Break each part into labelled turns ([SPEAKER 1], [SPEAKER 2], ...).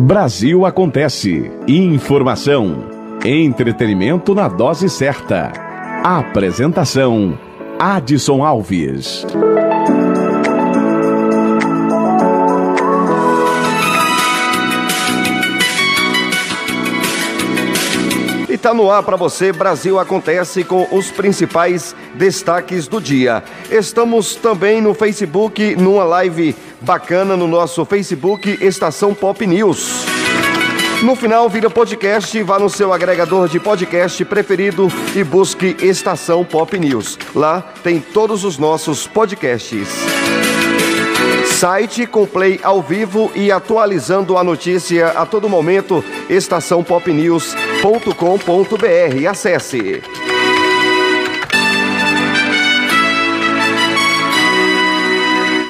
[SPEAKER 1] Brasil Acontece. Informação. Entretenimento na dose certa. Apresentação: Adson Alves.
[SPEAKER 2] E tá no ar para você, Brasil Acontece com os principais destaques do dia. Estamos também no Facebook, numa live bacana no nosso Facebook Estação Pop News. No final, vira podcast, vá no seu agregador de podcast preferido e busque Estação Pop News. Lá tem todos os nossos podcasts. Site com play ao vivo e atualizando a notícia a todo momento, estaçãopopnews.com.br. Acesse.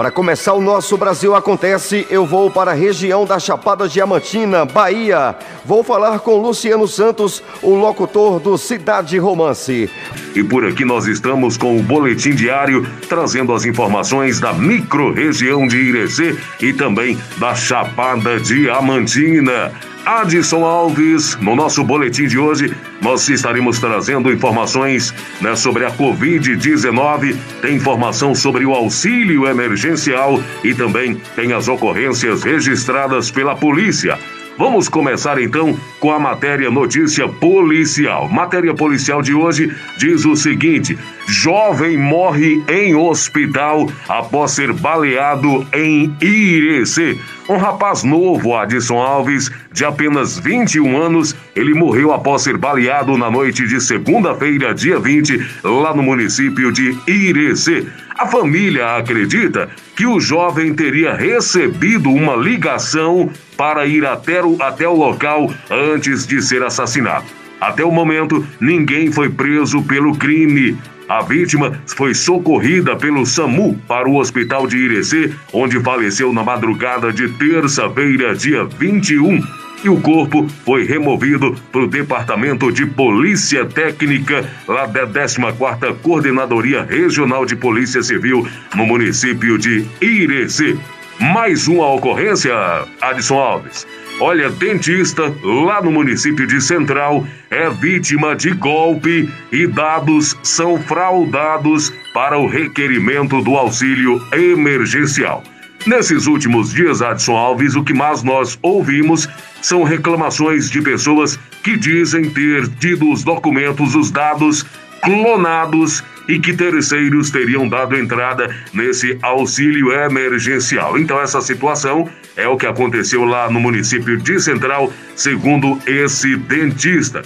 [SPEAKER 2] Para começar o nosso Brasil Acontece, eu vou para a região da Chapada Diamantina, Bahia. Vou falar com Luciano Santos, o locutor do Cidade Romance.
[SPEAKER 3] E por aqui nós estamos com o Boletim Diário, trazendo as informações da micro-região de Irecê e também da Chapada Diamantina. Adson Alves, no nosso boletim de hoje, nós estaremos trazendo informações né, sobre a Covid-19, tem informação sobre o auxílio emergencial e também tem as ocorrências registradas pela polícia. Vamos começar então com a matéria notícia policial. Matéria policial de hoje diz o seguinte: jovem morre em hospital após ser baleado em Irecê. Um rapaz novo, Adson Alves, de apenas 21 anos, ele morreu após ser baleado na noite de segunda-feira, dia 20, lá no município de Irecê. A família acredita que o jovem teria recebido uma ligação para ir até o, até o local antes de ser assassinado. Até o momento, ninguém foi preso pelo crime. A vítima foi socorrida pelo SAMU para o hospital de Irecê, onde faleceu na madrugada de terça-feira, dia 21. E o corpo foi removido para o Departamento de Polícia Técnica, lá da 14ª Coordenadoria Regional de Polícia Civil, no município de Irecê. Mais uma ocorrência, Adson Alves. Olha, dentista lá no município de Central é vítima de golpe e dados são fraudados para o requerimento do auxílio emergencial. Nesses últimos dias, Adson Alves, o que mais nós ouvimos são reclamações de pessoas que dizem ter tido os documentos, os dados clonados e que terceiros teriam dado entrada nesse auxílio emergencial. Então, essa situação é o que aconteceu lá no município de Central, segundo esse dentista.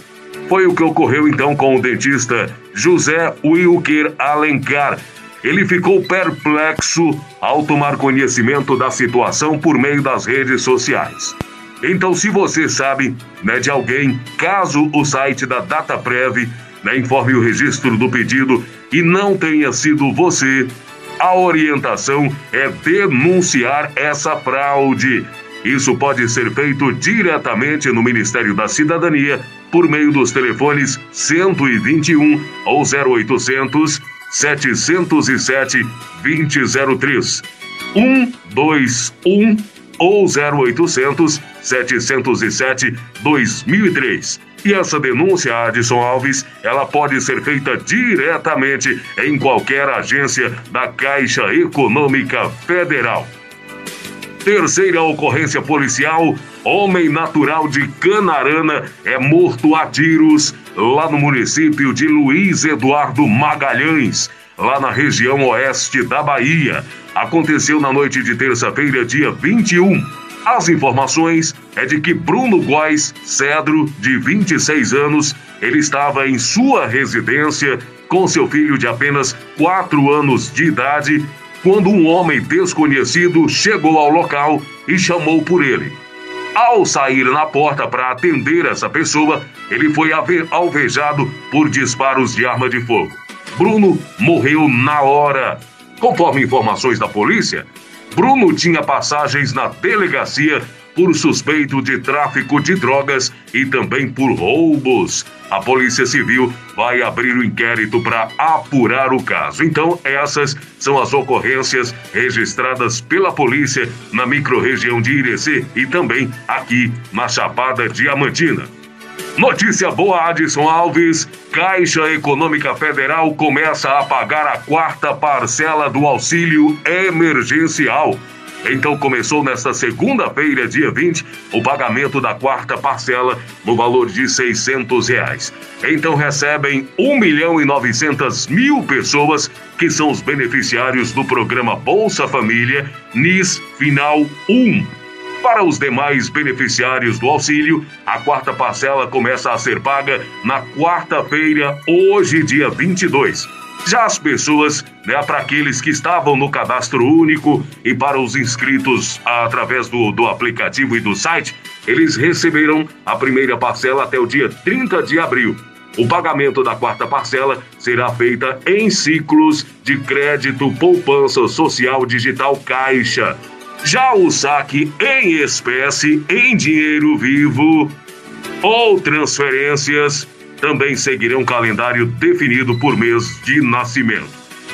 [SPEAKER 3] Foi o que ocorreu então com o dentista José Wilker Alencar. Ele ficou perplexo ao tomar conhecimento da situação por meio das redes sociais. Então, se você sabe né, de alguém, caso o site da DataPrev né, informe o registro do pedido e não tenha sido você, a orientação é denunciar essa fraude. Isso pode ser feito diretamente no Ministério da Cidadania por meio dos telefones 121 ou 0800 707 2003. 121 ou 0800 707 2003. E essa denúncia, Adson Alves, ela pode ser feita diretamente em qualquer agência da Caixa Econômica Federal. Terceira ocorrência policial: homem natural de Canarana é morto a tiros lá no município de Luiz Eduardo Magalhães, lá na região oeste da Bahia. Aconteceu na noite de terça-feira, dia 21. As informações é de que Bruno Góes Cedro, de 26 anos, ele estava em sua residência com seu filho de apenas 4 anos de idade quando um homem desconhecido chegou ao local e chamou por ele. Ao sair na porta para atender essa pessoa, ele foi alvejado por disparos de arma de fogo. Bruno morreu na hora. Conforme informações da polícia, Bruno tinha passagens na delegacia por suspeito de tráfico de drogas e também por roubos. A Polícia Civil vai abrir o inquérito para apurar o caso. Então, essas são as ocorrências registradas pela polícia na microrregião de Irecê e também aqui na Chapada Diamantina. Notícia boa, Adson Alves. Caixa Econômica Federal começa a pagar a quarta parcela do auxílio emergencial. Então começou nesta segunda-feira, dia 20, o pagamento da quarta parcela no valor de 600 reais. Então recebem 1 milhão e 900 mil pessoas que são os beneficiários do programa Bolsa Família NIS Final 1. Para os demais beneficiários do auxílio, a quarta parcela começa a ser paga na quarta-feira, hoje, dia 22. Já as pessoas, né, para aqueles que estavam no cadastro único e para os inscritos através do, do aplicativo e do site, eles receberão a primeira parcela até o dia 30 de abril. O pagamento da quarta parcela será feita em ciclos de crédito poupança social digital Caixa já o saque em espécie, em dinheiro vivo ou transferências também seguirão um calendário definido por mês de nascimento.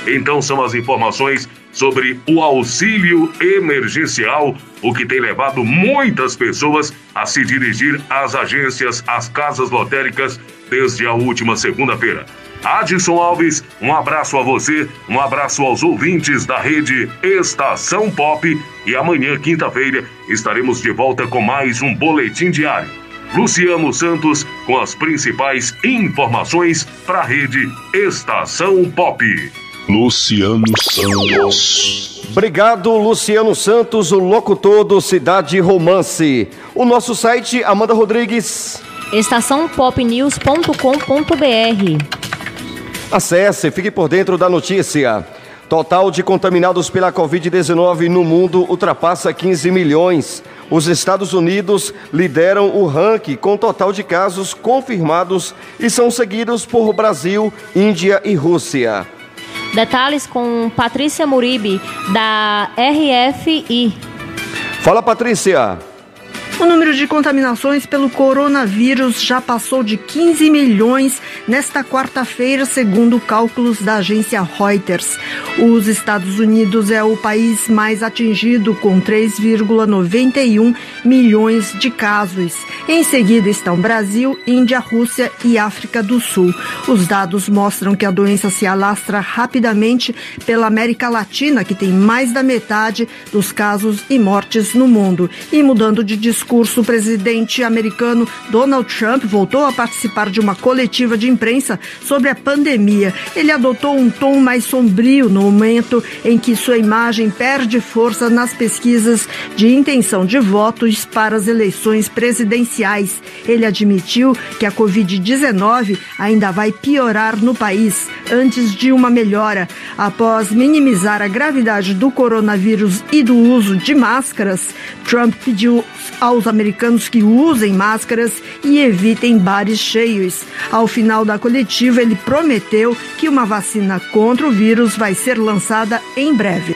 [SPEAKER 3] Então são as informações sobre o auxílio emergencial, o que tem levado muitas pessoas a se dirigir às agências, às casas lotéricas desde a última segunda-feira. Adson Alves, um abraço a você, um abraço aos ouvintes da rede Estação Pop e amanhã, quinta-feira, estaremos de volta com mais um boletim diário. Luciano Santos com as principais informações para a rede Estação Pop.
[SPEAKER 1] Luciano Santos.
[SPEAKER 2] Obrigado, Luciano Santos, o locutor do Cidade Romance. O nosso site, Amanda Rodrigues.
[SPEAKER 4] estaçãopopnews.com.br
[SPEAKER 2] Acesse, fique por dentro da notícia. Total de contaminados pela Covid-19 no mundo ultrapassa 15 milhões. Os Estados Unidos lideram o ranking com total de casos confirmados e são seguidos por Brasil, Índia e Rússia.
[SPEAKER 4] Detalhes com Patrícia Muribe, da RFI.
[SPEAKER 2] Fala, Patrícia.
[SPEAKER 5] O número de contaminações pelo coronavírus já passou de 15 milhões nesta quarta-feira, segundo cálculos da agência Reuters. Os Estados Unidos é o país mais atingido, com 3,91 milhões de casos. Em seguida estão Brasil, Índia, Rússia e África do Sul. Os dados mostram que a doença se alastra rapidamente pela América Latina, que tem mais da metade dos casos e mortes no mundo. E mudando de discurso, discurso, o presidente americano Donald Trump voltou a participar de uma coletiva de imprensa sobre a pandemia. Ele adotou um tom mais sombrio no momento em que sua imagem perde força nas pesquisas de intenção de votos para as eleições presidenciais. Ele admitiu que a Covid-19 ainda vai piorar no país antes de uma melhora. Após minimizar a gravidade do coronavírus e do uso de máscaras, Trump pediu aos americanos que usem máscaras e evitem bares cheios. Ao final da coletiva, ele prometeu que uma vacina contra o vírus vai ser lançada em breve.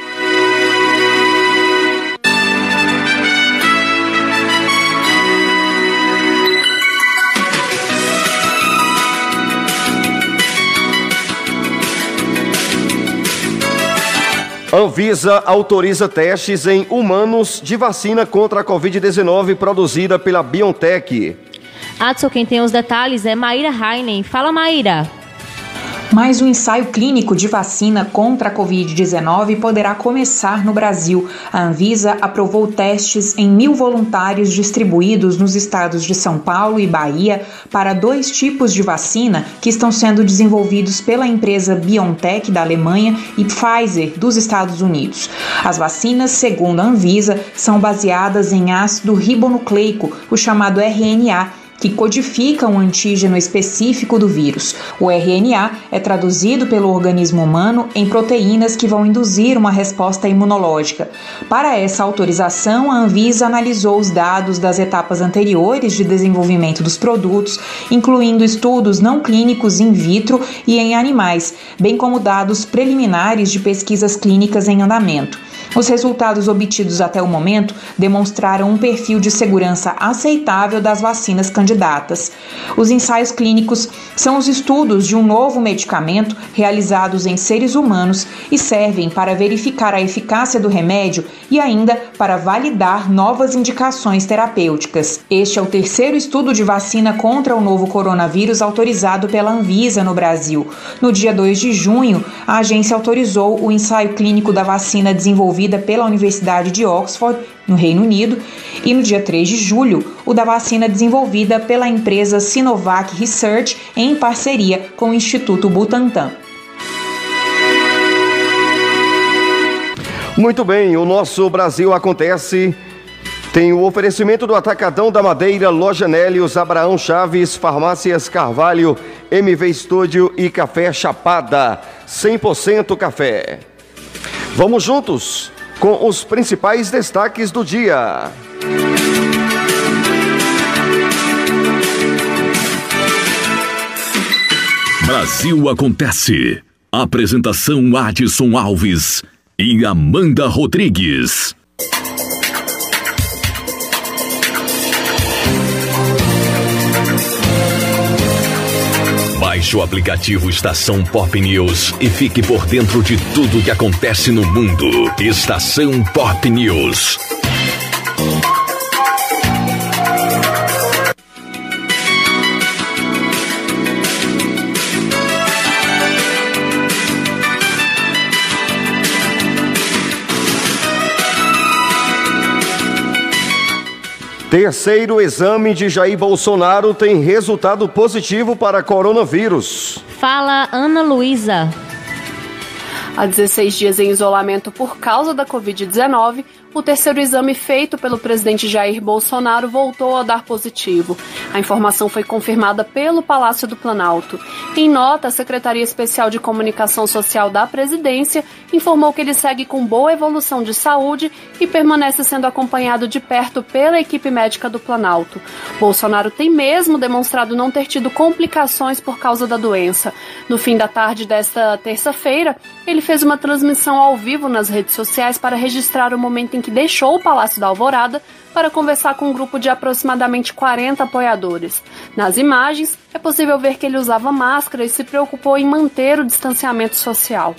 [SPEAKER 2] Anvisa autoriza testes em humanos de vacina contra a Covid-19 produzida pela BioNTech.
[SPEAKER 4] Adson, quem tem os detalhes é Maíra Heinen. Fala, Maíra.
[SPEAKER 6] Mais um ensaio clínico de vacina contra a Covid-19 poderá começar no Brasil. A Anvisa aprovou testes em mil voluntários distribuídos nos estados de São Paulo e Bahia para dois tipos de vacina que estão sendo desenvolvidos pela empresa BioNTech da Alemanha e Pfizer dos Estados Unidos. As vacinas, segundo a Anvisa, são baseadas em ácido ribonucleico, o chamado RNA que codifica um antígeno específico do vírus. O RNA é traduzido pelo organismo humano em proteínas que vão induzir uma resposta imunológica. Para essa autorização, a Anvisa analisou os dados das etapas anteriores de desenvolvimento dos produtos, incluindo estudos não clínicos in vitro e em animais, bem como dados preliminares de pesquisas clínicas em andamento. Os resultados obtidos até o momento demonstraram um perfil de segurança aceitável das vacinas candidatas. Os ensaios clínicos são os estudos de um novo medicamento realizados em seres humanos e servem para verificar a eficácia do remédio e ainda para validar novas indicações terapêuticas. Este é o terceiro estudo de vacina contra o novo coronavírus autorizado pela Anvisa no Brasil. No dia 2 de junho, a agência autorizou o ensaio clínico da vacina desenvolvida desenvolvida pela Universidade de Oxford, no Reino Unido, e no dia 3 de julho, o da vacina desenvolvida pela empresa Sinovac Research em parceria com o Instituto Butantan.
[SPEAKER 2] Muito bem, o nosso Brasil acontece. Tem o oferecimento do Atacadão da Madeira, Loja Nélios, Abraão Chaves, Farmácias Carvalho, MV Estúdio e Café Chapada. 100% café. Vamos juntos com os principais destaques do dia.
[SPEAKER 1] Brasil Acontece. Apresentação Adson Alves e Amanda Rodrigues. Baixe o aplicativo Estação Pop News e fique por dentro de tudo que acontece no mundo. Estação Pop News.
[SPEAKER 2] Terceiro exame de Jair Bolsonaro tem resultado positivo para coronavírus.
[SPEAKER 4] Fala Ana Luísa.
[SPEAKER 7] Há 16 dias em isolamento por causa da Covid-19, o terceiro exame feito pelo presidente Jair Bolsonaro voltou a dar positivo. A informação foi confirmada pelo Palácio do Planalto. Em nota, a Secretaria Especial de Comunicação Social da Presidência informou que ele segue com boa evolução de saúde e permanece sendo acompanhado de perto pela equipe médica do Planalto. Bolsonaro tem mesmo demonstrado não ter tido complicações por causa da doença. No fim da tarde desta terça-feira, ele fez uma transmissão ao vivo nas redes sociais para registrar o momento em que deixou o Palácio da Alvorada para conversar com um grupo de aproximadamente 40 apoiadores. Nas imagens, é possível ver que ele usava máscara e se preocupou em manter o distanciamento social.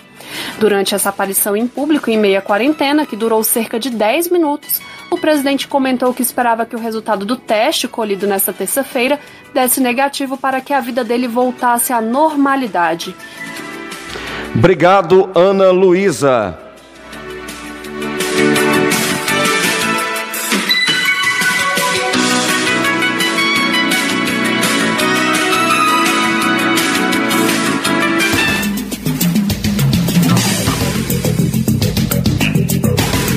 [SPEAKER 7] Durante essa aparição em público em meia quarentena, que durou cerca de 10 minutos, o presidente comentou que esperava que o resultado do teste colhido nesta terça-feira desse negativo para que a vida dele voltasse à normalidade.
[SPEAKER 2] Obrigado, Ana Luísa.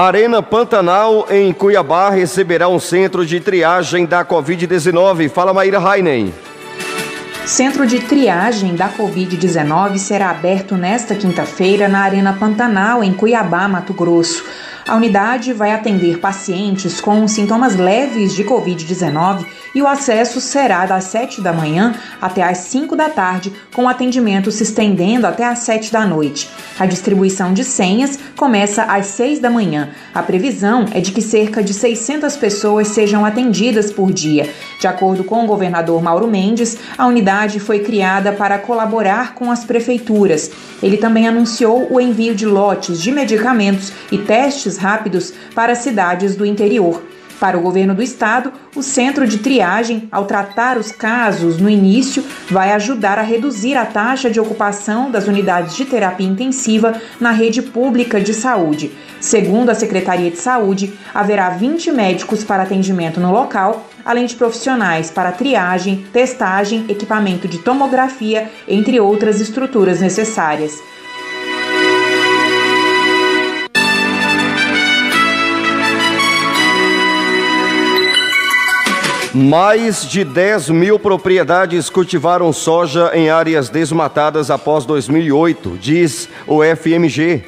[SPEAKER 2] Arena Pantanal, em Cuiabá, receberá um centro de triagem da Covid-19. Fala, Maíra Heinen.
[SPEAKER 6] Centro de triagem da Covid-19 será aberto nesta quinta-feira na Arena Pantanal, em Cuiabá, Mato Grosso. A unidade vai atender pacientes com sintomas leves de Covid-19 e o acesso será das 7 da manhã até às 5 da tarde, com o atendimento se estendendo até às 7 da noite. A distribuição de senhas começa às 6 da manhã. A previsão é de que cerca de 600 pessoas sejam atendidas por dia. De acordo com o governador Mauro Mendes, a unidade foi criada para colaborar com as prefeituras. Ele também anunciou o envio de lotes de medicamentos e testes rápidos para cidades do interior. Para o governo do estado, o centro de triagem, ao tratar os casos no início, vai ajudar a reduzir a taxa de ocupação das unidades de terapia intensiva na rede pública de saúde. Segundo a Secretaria de Saúde, haverá 20 médicos para atendimento no local, além de profissionais para triagem, testagem, equipamento de tomografia, entre outras estruturas necessárias.
[SPEAKER 2] Mais de 10 mil propriedades cultivaram soja em áreas desmatadas após 2008, diz o FMG.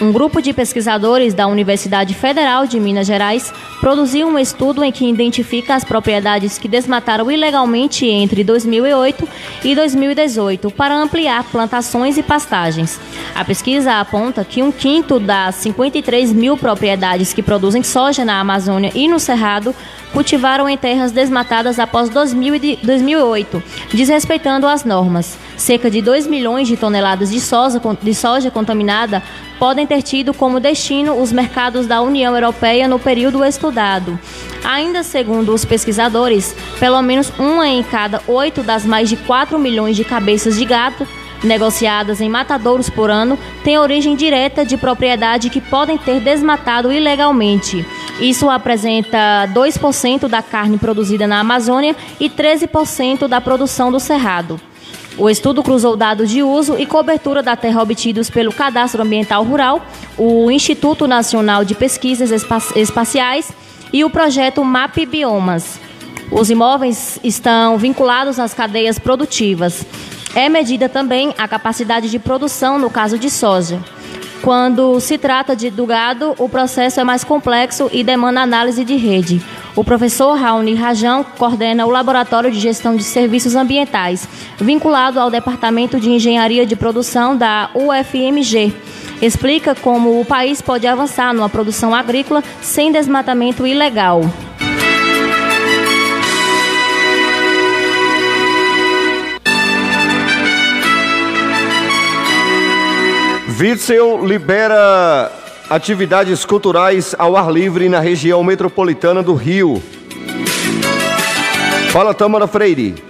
[SPEAKER 4] Um grupo de pesquisadores da Universidade Federal de Minas Gerais produziu um estudo em que identifica as propriedades que desmataram ilegalmente entre 2008 e 2018 para ampliar plantações e pastagens. A pesquisa aponta que um quinto das 53 mil propriedades que produzem soja na Amazônia e no Cerrado cultivaram em terras desmatadas após 2008, desrespeitando as normas. Cerca de 2 milhões de toneladas de soja, de soja contaminada podem ter tido como destino os mercados da União Europeia no período estudado. Ainda segundo os pesquisadores, pelo menos uma em cada oito das mais de 4 milhões de cabeças de gato negociadas em matadouros por ano têm origem direta de propriedade que podem ter desmatado ilegalmente. Isso apresenta 2% da carne produzida na Amazônia e 13% da produção do Cerrado. O estudo cruzou dados de uso e cobertura da terra obtidos pelo Cadastro Ambiental Rural, o Instituto Nacional de Pesquisas Espaciais e o projeto MAP Biomas. Os imóveis estão vinculados às cadeias produtivas. É medida também a capacidade de produção no caso de soja. Quando se trata de, do gado, o processo é mais complexo e demanda análise de rede. O professor Raoni Rajão coordena o Laboratório de Gestão de Serviços Ambientais, vinculado ao Departamento de Engenharia de Produção da UFMG. Explica como o país pode avançar numa produção agrícola sem desmatamento ilegal.
[SPEAKER 2] Witzel libera atividades culturais ao ar livre na região metropolitana do Rio. Fala, Tâmara Freire.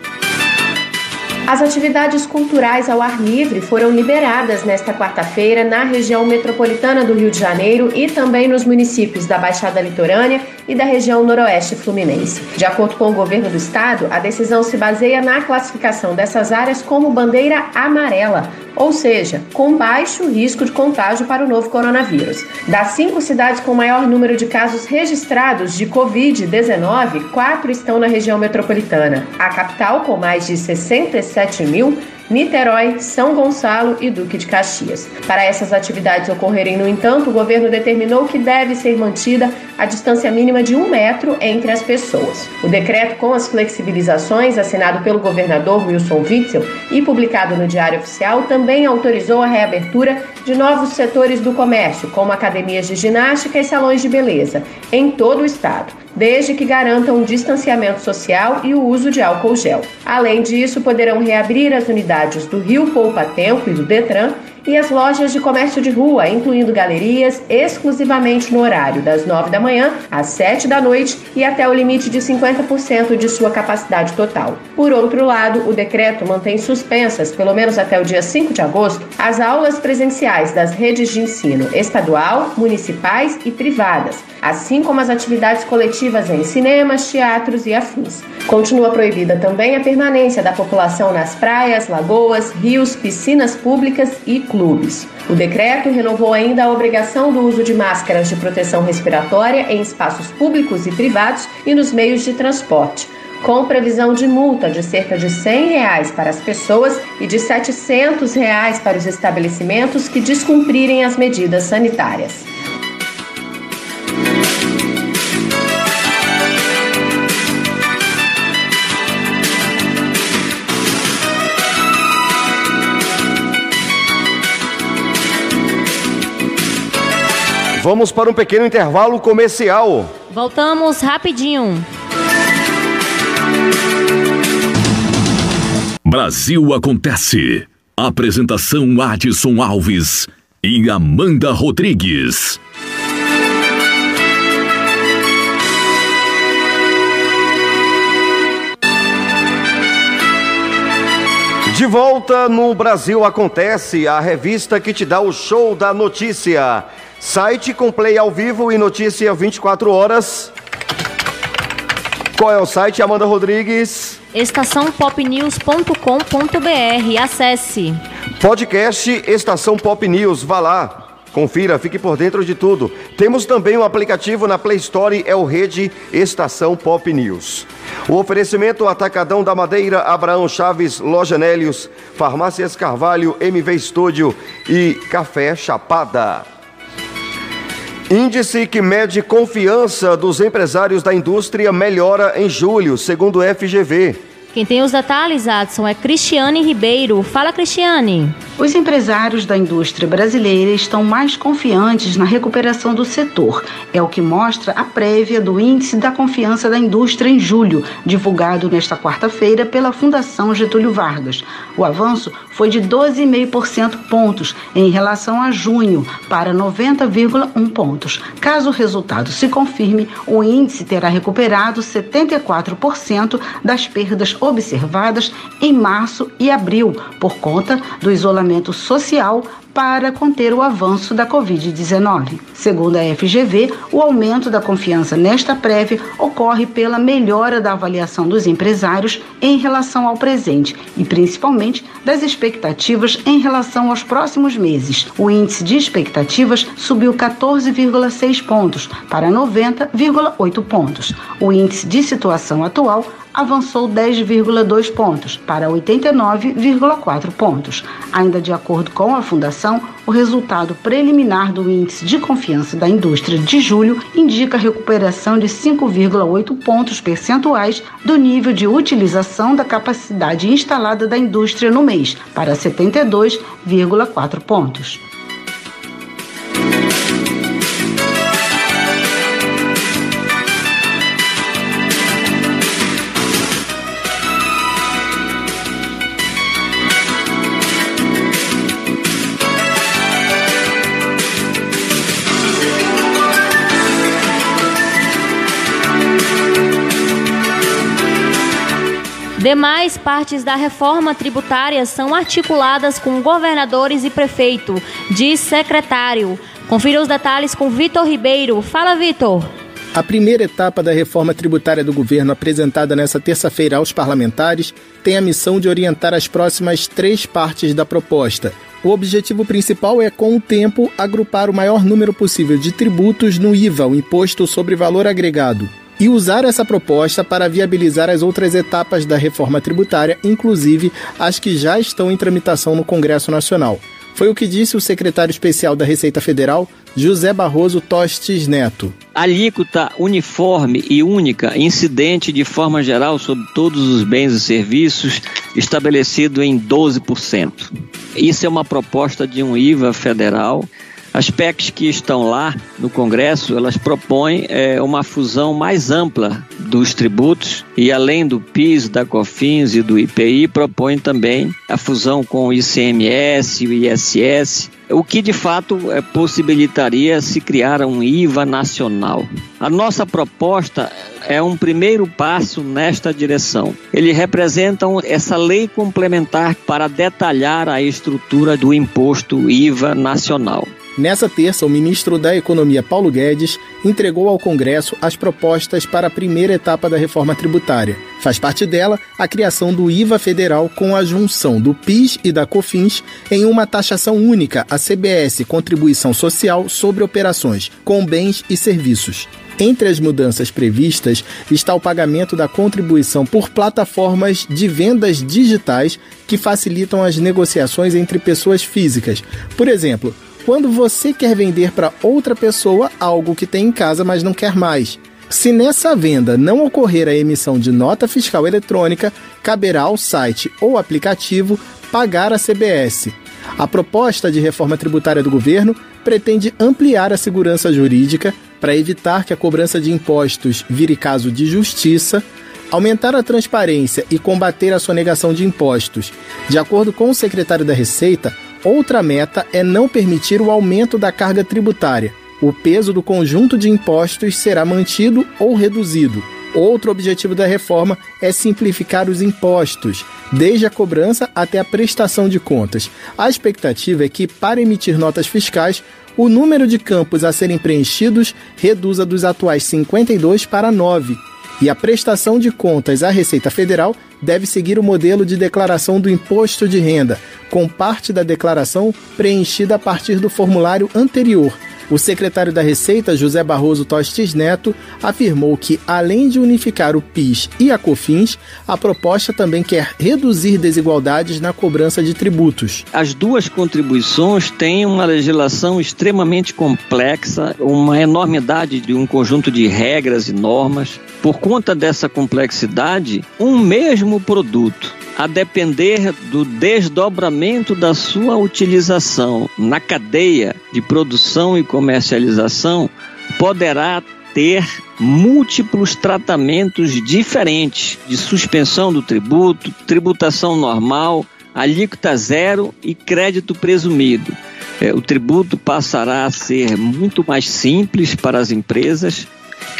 [SPEAKER 8] As atividades culturais ao ar livre foram liberadas nesta quarta-feira na região metropolitana do Rio de Janeiro e também nos municípios da Baixada Litorânea e da região noroeste fluminense. De acordo com o governo do estado, a decisão se baseia na classificação dessas áreas como bandeira amarela, ou seja, com baixo risco de contágio para o novo coronavírus. Das cinco cidades com maior número de casos registrados de Covid-19, quatro estão na região metropolitana. A capital, com mais de 67 mil, Niterói, São Gonçalo e Duque de Caxias. Para essas atividades ocorrerem, no entanto, o governo determinou que deve ser mantida a distância mínima de um metro entre as pessoas. O decreto com as flexibilizações, assinado pelo governador Wilson Witzel e publicado no Diário Oficial, também autorizou a reabertura de novos setores do comércio, como academias de ginástica e salões de beleza, em todo o estado desde que garantam um distanciamento social e o uso de álcool gel. Além disso, poderão reabrir as unidades do Rio Poupa Tempo e do Detran e as lojas de comércio de rua, incluindo galerias, exclusivamente no horário das 9 da manhã às 7 da noite e até o limite de 50% de sua capacidade total. Por outro lado, o decreto mantém suspensas, pelo menos até o dia 5 de agosto, as aulas presenciais das redes de ensino estadual, municipais e privadas, assim como as atividades coletivas em cinemas, teatros e afins. Continua proibida também a permanência da população nas praias, lagoas, rios, piscinas públicas e clubes clubes. O decreto renovou ainda a obrigação do uso de máscaras de proteção respiratória em espaços públicos e privados e nos meios de transporte com previsão de multa de cerca de 100 reais para as pessoas e de 700 reais para os estabelecimentos que descumprirem as medidas sanitárias.
[SPEAKER 2] Vamos para um pequeno intervalo comercial.
[SPEAKER 4] Voltamos rapidinho.
[SPEAKER 1] Brasil Acontece. Apresentação Adson Alves e Amanda Rodrigues.
[SPEAKER 2] De volta no Brasil Acontece, a revista que te dá o show da notícia. Site com play ao vivo e notícia 24 horas. Qual é o site, Amanda Rodrigues?
[SPEAKER 4] estaçãopopnews.com.br. Acesse.
[SPEAKER 2] Podcast Estação Pop News. Vá lá. Confira, fique por dentro de tudo. Temos também um aplicativo na Play Store, é o Rede Estação Pop News. O oferecimento Atacadão da Madeira, Abraão Chaves, Loja Nélios, Farmácias Carvalho, MV Estúdio e Café Chapada. Índice que mede confiança dos empresários da indústria melhora em julho, segundo o FGV.
[SPEAKER 4] Quem tem os detalhes, Adson, é Cristiane Ribeiro. Fala, Cristiane.
[SPEAKER 9] Os empresários da indústria brasileira estão mais confiantes na recuperação do setor. É o que mostra a prévia do Índice da Confiança da Indústria em julho, divulgado nesta quarta-feira pela Fundação Getúlio Vargas. O avanço foi de 12,5% pontos em relação a junho, para 90,1 pontos. Caso o resultado se confirme, o índice terá recuperado 74% das perdas observadas em março e abril, por conta do isolamento social para conter o avanço da Covid-19. Segundo a FGV, o aumento da confiança nesta prévia ocorre pela melhora da avaliação dos empresários em relação ao presente e principalmente das expectativas em relação aos próximos meses. O índice de expectativas subiu 14,6 pontos para 90,8 pontos. O índice de situação atual avançou 10,2 pontos para 89,4 pontos. Ainda de acordo com a Fundação, o resultado preliminar do Índice de Confiança da Indústria de julho indica recuperação de 5,8 pontos percentuais do nível de utilização da capacidade instalada da indústria no mês, para 72,4 pontos.
[SPEAKER 4] Demais partes da reforma tributária são articuladas com governadores e prefeito, diz secretário. Confira os detalhes com Vitor Ribeiro. Fala, Vitor.
[SPEAKER 10] A primeira etapa da reforma tributária do governo, apresentada nesta terça-feira aos parlamentares, tem a missão de orientar as próximas três partes da proposta. O objetivo principal é, com o tempo, agrupar o maior número possível de tributos no IVA, o Imposto sobre Valor Agregado e usar essa proposta para viabilizar as outras etapas da reforma tributária, inclusive as que já estão em tramitação no Congresso Nacional. Foi o que disse o secretário especial da Receita Federal, José Barroso Tostes Neto.
[SPEAKER 11] Alíquota uniforme e única, incidente de forma geral sobre todos os bens e serviços, estabelecido em 12%. Isso é uma proposta de um IVA federal as PECs que estão lá no Congresso, elas propõem é, uma fusão mais ampla dos tributos e além do PIS, da COFINS e do IPI, propõem também a fusão com o ICMS o ISS, o que de fato é, possibilitaria se criar um IVA nacional. A nossa proposta é um primeiro passo nesta direção. Ele representa essa lei complementar para detalhar a estrutura do imposto IVA nacional.
[SPEAKER 10] Nessa terça, o ministro da Economia, Paulo Guedes, entregou ao Congresso as propostas para a primeira etapa da reforma tributária. Faz parte dela a criação do IVA federal com a junção do PIS e da COFINS em uma taxação única, a CBS, Contribuição Social sobre Operações com Bens e Serviços. Entre as mudanças previstas está o pagamento da contribuição por plataformas de vendas digitais que facilitam as negociações entre pessoas físicas. Por exemplo, quando você quer vender para outra pessoa algo que tem em casa, mas não quer mais. Se nessa venda não ocorrer a emissão de nota fiscal eletrônica, caberá ao site ou aplicativo pagar a CBS. A proposta de reforma tributária do governo pretende ampliar a segurança jurídica para evitar que a cobrança de impostos vire caso de justiça, aumentar a transparência e combater a sonegação de impostos. De acordo com o secretário da Receita, outra meta é não permitir o aumento da carga tributária. O peso do conjunto de impostos será mantido ou reduzido. Outro objetivo da reforma é simplificar os impostos, desde a cobrança até a prestação de contas. A expectativa é que, para emitir notas fiscais, o número de campos a serem preenchidos reduza dos atuais 52 para 9 e a prestação de contas à Receita Federal deve seguir o modelo de declaração do imposto de renda, com parte da declaração preenchida a partir do formulário anterior, o secretário da Receita, José Barroso Tostes Neto, afirmou que, além de unificar o PIS e a COFINS, a proposta também quer reduzir desigualdades na cobrança de tributos.
[SPEAKER 11] As duas contribuições têm uma legislação extremamente complexa, uma enormidade de um conjunto de regras e normas. Por conta dessa complexidade, um mesmo produto a depender do desdobramento da sua utilização na cadeia de produção e comercialização, poderá ter múltiplos tratamentos diferentes de suspensão do tributo, tributação normal, alíquota zero e crédito presumido. É, o tributo passará a ser muito mais simples para as empresas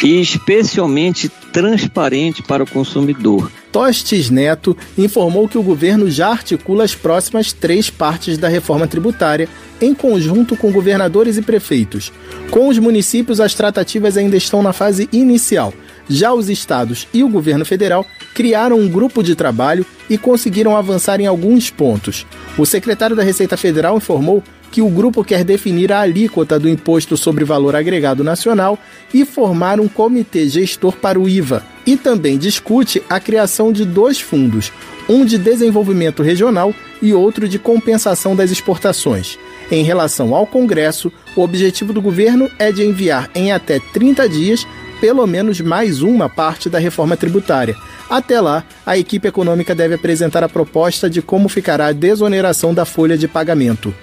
[SPEAKER 11] e especialmente transparente para o consumidor.
[SPEAKER 10] Tostes Neto informou que o governo já articula as próximas três partes da reforma tributária, em conjunto com governadores e prefeitos. Com os municípios, as tratativas ainda estão na fase inicial. Já os estados e o governo federal criaram um grupo de trabalho e conseguiram avançar em alguns pontos. O secretário da Receita Federal informou que o grupo quer definir a alíquota do Imposto sobre Valor Agregado Nacional e formar um comitê gestor para o IVA. E também discute a criação de dois fundos, um de desenvolvimento regional e outro de compensação das exportações. Em relação ao Congresso, o objetivo do governo é de enviar em até 30 dias pelo menos mais uma parte da reforma tributária. Até lá, a equipe econômica deve apresentar a proposta de como ficará a desoneração da folha de pagamento.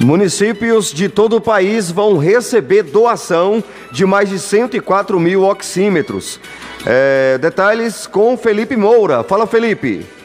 [SPEAKER 2] Municípios de todo o país vão receber doação de mais de 104 mil oxímetros. É, detalhes com Felipe Moura. Fala, Felipe.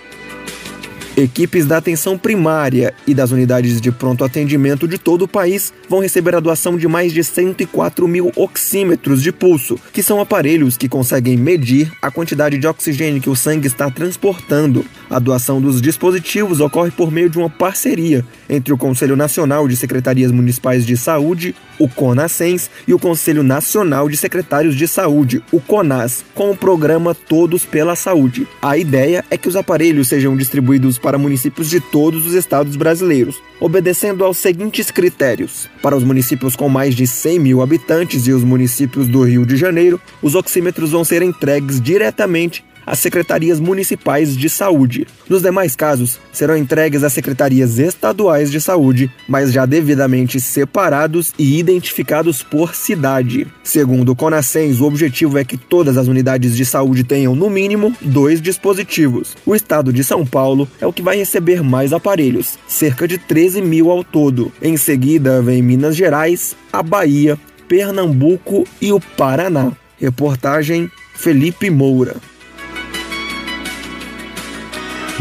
[SPEAKER 12] Equipes da atenção primária e das unidades de pronto atendimento de todo o país vão receber a doação de mais de 104 mil oxímetros de pulso, que são aparelhos que conseguem medir a quantidade de oxigênio que o sangue está transportando. A doação dos dispositivos ocorre por meio de uma parceria entre o Conselho Nacional de Secretarias Municipais de Saúde, o CONASENS, e o Conselho Nacional de Secretários de Saúde, o CONAS, com o programa Todos pela Saúde. A ideia é que os aparelhos sejam distribuídos para municípios de todos os estados brasileiros, obedecendo aos seguintes critérios. Para os municípios com mais de 100 mil habitantes e os municípios do Rio de Janeiro, os oxímetros vão ser entregues diretamente às secretarias municipais de saúde. Nos demais casos, serão entregues às secretarias estaduais de saúde, mas já devidamente separados e identificados por cidade. Segundo o Conasens, o objetivo é que todas as unidades de saúde tenham, no mínimo, dois dispositivos. O estado de São Paulo é o que vai receber mais aparelhos, cerca de 13 mil ao todo. Em seguida, vem Minas Gerais, a Bahia, Pernambuco e o Paraná. Reportagem Felipe Moura.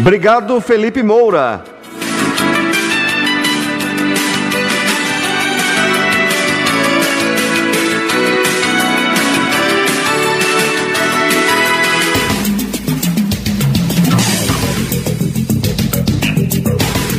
[SPEAKER 2] Obrigado, Felipe Moura.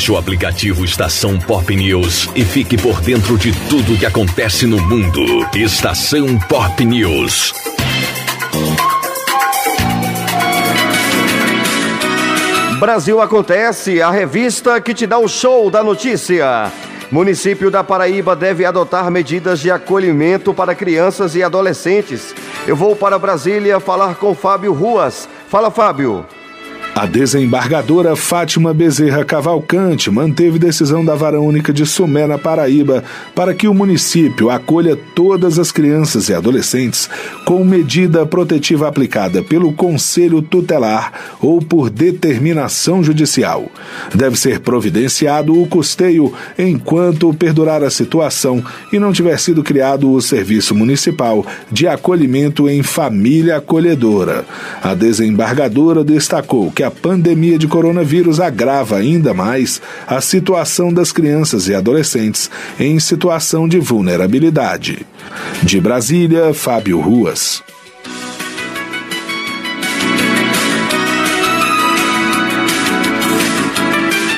[SPEAKER 1] Baixe o aplicativo Estação Pop News e fique por dentro de tudo que acontece no mundo. Estação Pop News.
[SPEAKER 2] Brasil Acontece, a revista que te dá o show da notícia. Município da Paraíba deve adotar medidas de acolhimento para crianças e adolescentes. Eu vou para Brasília falar com Fábio Ruas. Fala, Fábio.
[SPEAKER 13] A desembargadora Fátima Bezerra Cavalcante manteve decisão da Vara Única de Sumé, na Paraíba, para que o município acolha todas as crianças e adolescentes com medida protetiva aplicada pelo Conselho Tutelar ou por determinação judicial. Deve ser providenciado o custeio enquanto perdurar a situação e não tiver sido criado o Serviço Municipal de Acolhimento em Família Acolhedora. A desembargadora destacou que que a pandemia de coronavírus agrava ainda mais a situação das crianças e adolescentes em situação de vulnerabilidade. De Brasília, Fábio Ruas.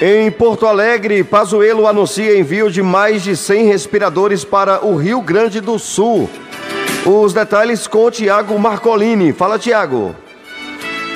[SPEAKER 2] Em Porto Alegre, Pazuello anuncia envio de mais de 100 respiradores para o Rio Grande do Sul. Os detalhes com o Tiago Marcolini. Fala, Tiago.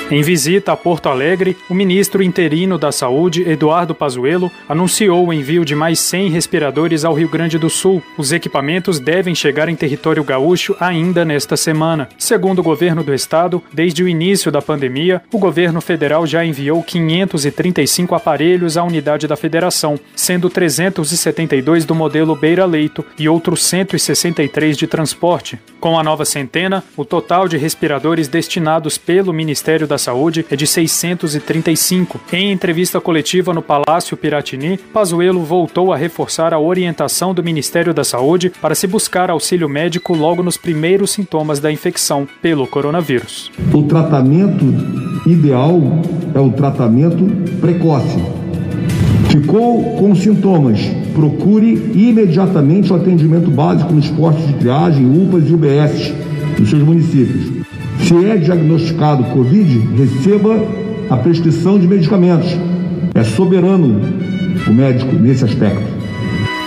[SPEAKER 14] Em visita a Porto Alegre, o ministro interino da Saúde, Eduardo Pazuello, anunciou o envio de mais 100 respiradores ao Rio Grande do Sul. Os equipamentos devem chegar em território gaúcho ainda nesta semana. Segundo o governo do estado, desde o início da pandemia, o governo federal já enviou 535 aparelhos à unidade da federação, sendo 372 do modelo Beira Leito e outros 163 de transporte. Com a nova centena, o total de respiradores destinados pelo Ministério da da Saúde é de 635. Em entrevista coletiva no Palácio Piratini, Pazuello voltou a reforçar a orientação do Ministério da Saúde para se buscar auxílio médico logo nos primeiros sintomas da infecção pelo coronavírus.
[SPEAKER 15] O tratamento ideal é o tratamento precoce. Ficou com sintomas? Procure imediatamente o atendimento básico nos postos de triagem, UPAs e UBS dos seus municípios. Se é diagnosticado Covid, receba a prescrição de medicamentos. É soberano o médico nesse aspecto.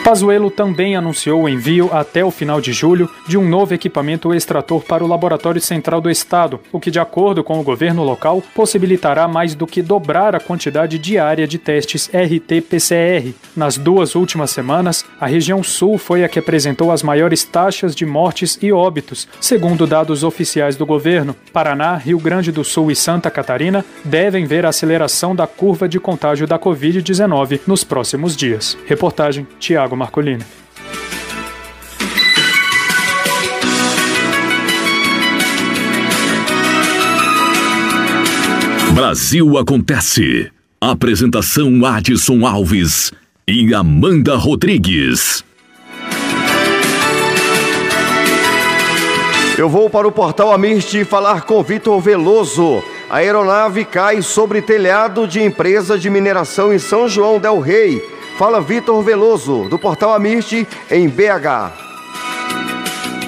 [SPEAKER 14] Pazuello também anunciou o envio até o final de julho de um novo equipamento extrator para o Laboratório Central do Estado, o que, de acordo com o governo local, possibilitará mais do que dobrar a quantidade diária de testes RT-PCR. Nas duas últimas semanas, a região sul foi a que apresentou as maiores taxas de mortes e óbitos, segundo dados oficiais do governo. Paraná, Rio Grande do Sul e Santa Catarina devem ver a aceleração da curva de contágio da Covid-19 nos próximos dias. Reportagem Tiago Marcolino.
[SPEAKER 1] Brasil Acontece. Apresentação Adson Alves e Amanda Rodrigues.
[SPEAKER 2] Eu vou para o portal Amist falar com Vitor Veloso. A aeronave cai sobre telhado de empresa de mineração em São João del Rei. Fala Vitor Veloso, do Portal Amiste, em BH.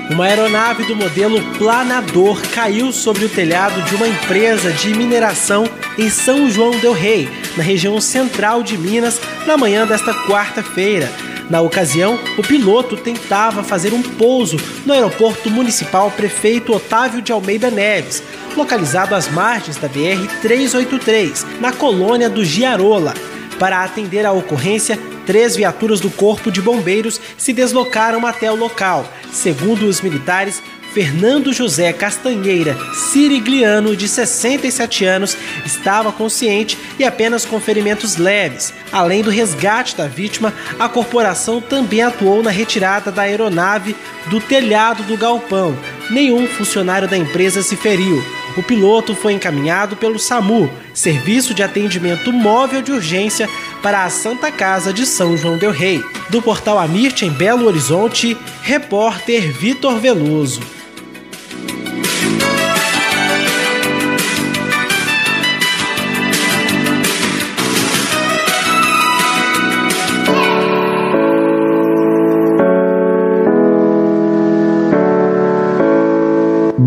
[SPEAKER 16] Uma aeronave do modelo planador caiu sobre o telhado de uma empresa de mineração em São João del Rei, na região central de Minas, na manhã desta quarta-feira. Na ocasião, o piloto tentava fazer um pouso no aeroporto municipal Prefeito Otávio de Almeida Neves, localizado às margens da BR-383, na colônia do Giarola. Para atender à ocorrência, três viaturas do Corpo de Bombeiros se deslocaram até o local. Segundo os militares, Fernando José Castanheira Sirigliano, de 67 anos, estava consciente e apenas com ferimentos leves. Além do resgate da vítima, a corporação também atuou na retirada da aeronave do telhado do galpão. Nenhum funcionário da empresa se feriu. O piloto foi encaminhado pelo SAMU, Serviço de Atendimento Móvel de Urgência, para a Santa Casa de São João Del Rei. Do portal Amirte em Belo Horizonte, repórter Vitor Veloso.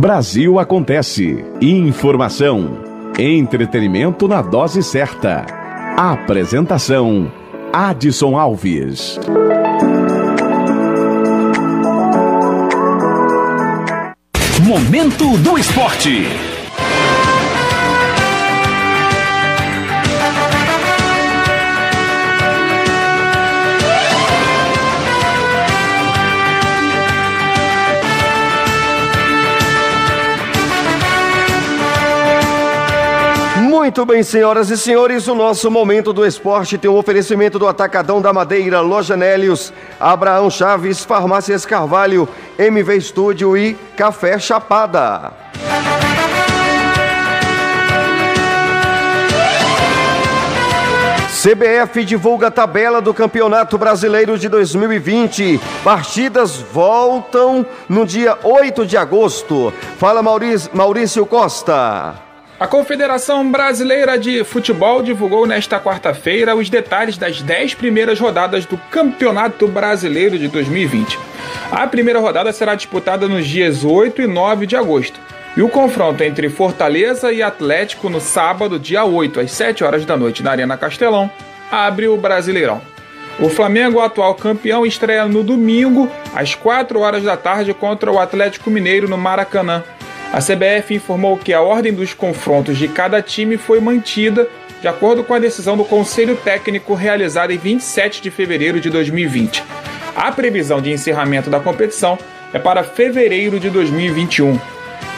[SPEAKER 1] Brasil Acontece. Informação. Entretenimento na dose certa. Apresentação: Adson Alves. Momento do Esporte.
[SPEAKER 2] Muito bem, senhoras e senhores, o nosso momento do esporte tem um oferecimento do Atacadão da Madeira, Loja Nélios, Abraão Chaves, Farmácias Carvalho, MV Estúdio e Café Chapada. CBF divulga a tabela do Campeonato Brasileiro de 2020. Partidas voltam no dia 8 de agosto. Fala Maurício, Maurício Costa.
[SPEAKER 17] A Confederação Brasileira de Futebol divulgou nesta quarta-feira os detalhes das 10 primeiras rodadas do Campeonato Brasileiro de 2020. A primeira rodada será disputada nos dias 8 e 9 de agosto. E o confronto entre Fortaleza e Atlético no sábado, dia 8, às 7 horas da noite, na Arena Castelão, abre o Brasileirão. O Flamengo, atual campeão, estreia no domingo, às 4 horas da tarde, contra o Atlético Mineiro no Maracanã. A CBF informou que a ordem dos confrontos de cada time foi mantida de acordo com a decisão do Conselho Técnico realizada em 27 de fevereiro de 2020. A previsão de encerramento da competição é para fevereiro de 2021.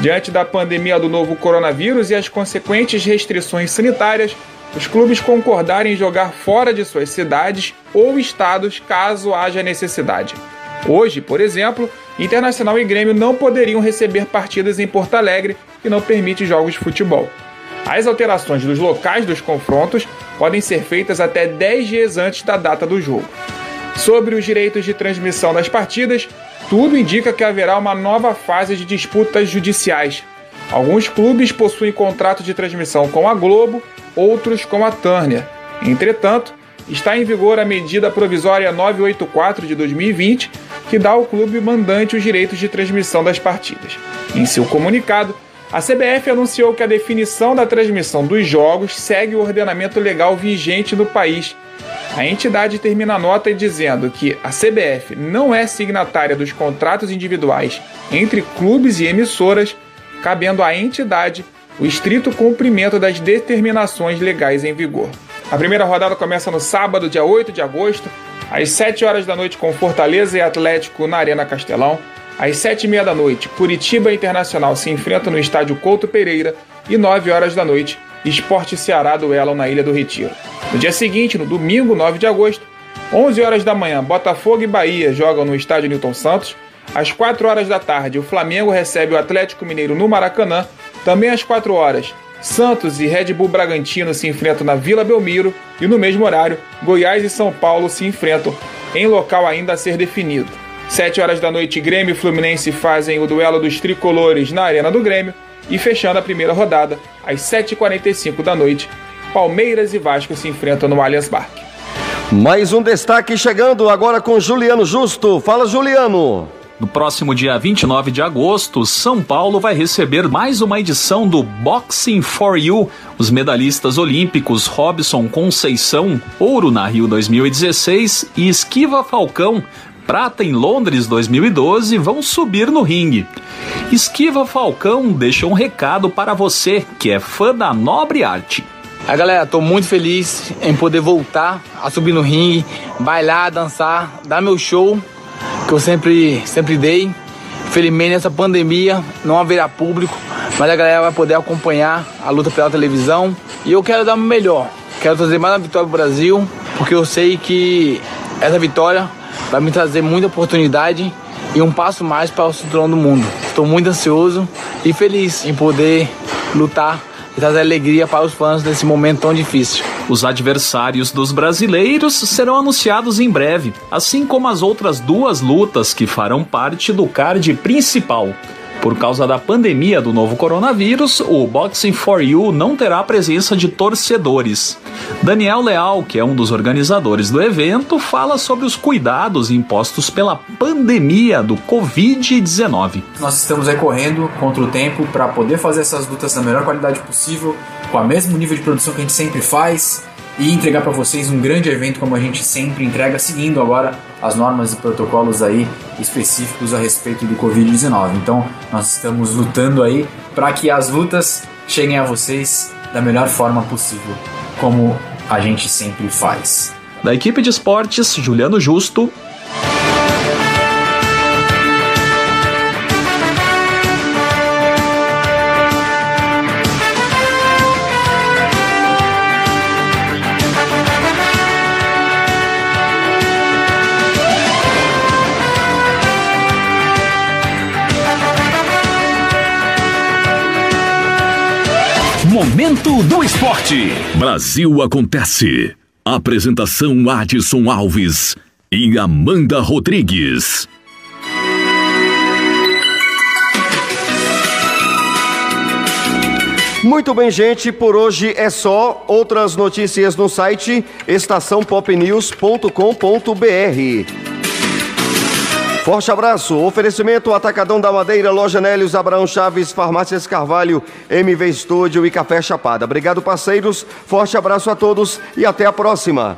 [SPEAKER 17] Diante da pandemia do novo coronavírus e as consequentes restrições sanitárias, os clubes concordaram em jogar fora de suas cidades ou estados caso haja necessidade. Hoje, por exemplo, Internacional e Grêmio não poderiam receber partidas em Porto Alegre, que não permite jogos de futebol. As alterações dos locais dos confrontos podem ser feitas até 10 dias antes da data do jogo. Sobre os direitos de transmissão das partidas, tudo indica que haverá uma nova fase de disputas judiciais. Alguns clubes possuem contrato de transmissão com a Globo, outros com a Turner. Entretanto, está em vigor a medida provisória 984 de 2020, que dá ao clube mandante os direitos de transmissão das partidas. Em seu comunicado, a CBF anunciou que a definição da transmissão dos jogos segue o ordenamento legal vigente no país a entidade termina a nota dizendo que a CBF não é signatária dos contratos individuais entre clubes e emissoras, cabendo à entidade o estrito cumprimento das determinações legais em vigor. A primeira rodada começa no sábado, dia 8 de agosto, às 7 horas da noite com Fortaleza e Atlético na Arena Castelão. Às 7 e meia da noite, Curitiba Internacional se enfrenta no estádio Couto Pereira e 9 horas da noite, Esporte Ceará duelam na Ilha do Retiro. No dia seguinte, no domingo 9 de agosto, 11 horas da manhã, Botafogo e Bahia jogam no estádio Newton Santos. Às 4 horas da tarde, o Flamengo recebe o Atlético Mineiro no Maracanã. Também às 4 horas, Santos e Red Bull Bragantino se enfrentam na Vila Belmiro. E no mesmo horário, Goiás e São Paulo se enfrentam em local ainda a ser definido. 7 horas da noite, Grêmio e Fluminense fazem o duelo dos tricolores na Arena do Grêmio. E fechando a primeira rodada, às 7h45 da noite, Palmeiras e Vasco se enfrentam no Allianz Parque.
[SPEAKER 2] Mais um destaque chegando agora com Juliano Justo. Fala, Juliano.
[SPEAKER 18] No próximo dia 29 de agosto, São Paulo vai receber mais uma edição do Boxing for You. Os medalhistas olímpicos Robson Conceição, ouro na Rio 2016, e Esquiva Falcão prata em Londres 2012 vão subir no ringue. Esquiva Falcão deixou um recado para você que é fã da nobre arte.
[SPEAKER 19] Aí galera, tô muito feliz em poder voltar a subir no ringue, bailar, dançar, dar meu show que eu sempre, sempre dei. Felizmente nessa pandemia não haverá público, mas a galera vai poder acompanhar a luta pela televisão. E eu quero dar o melhor, quero trazer mais uma vitória pro Brasil, porque eu sei que essa vitória vai me trazer muita oportunidade e um passo mais para o cinturão do mundo. Estou muito ansioso e feliz em poder lutar e trazer alegria para os fãs nesse momento tão difícil.
[SPEAKER 18] Os adversários dos brasileiros serão anunciados em breve, assim como as outras duas lutas que farão parte do card principal. Por causa da pandemia do novo coronavírus, o Boxing for You não terá presença de torcedores. Daniel Leal, que é um dos organizadores do evento, fala sobre os cuidados impostos pela pandemia do Covid-19.
[SPEAKER 20] Nós estamos aí correndo contra o tempo para poder fazer essas lutas na melhor qualidade possível, com o mesmo nível de produção que a gente sempre faz e entregar para vocês um grande evento como a gente sempre entrega, seguindo agora as normas e protocolos aí específicos a respeito do Covid-19. Então, nós estamos lutando aí para que as lutas cheguem a vocês da melhor forma possível, como a gente sempre faz.
[SPEAKER 18] Da equipe de esportes, Juliano Justo,
[SPEAKER 1] Momento do Esporte. Brasil Acontece. Apresentação Adson Alves e Amanda Rodrigues.
[SPEAKER 2] Muito bem, gente, por hoje é só. Outras notícias no site estaçãopopnews.com.br. Forte abraço. Oferecimento Atacadão da Madeira, Loja Nélios, Abraão Chaves, Farmácias Carvalho, MV Estúdio e Café Chapada. Obrigado, parceiros. Forte abraço a todos e até a próxima.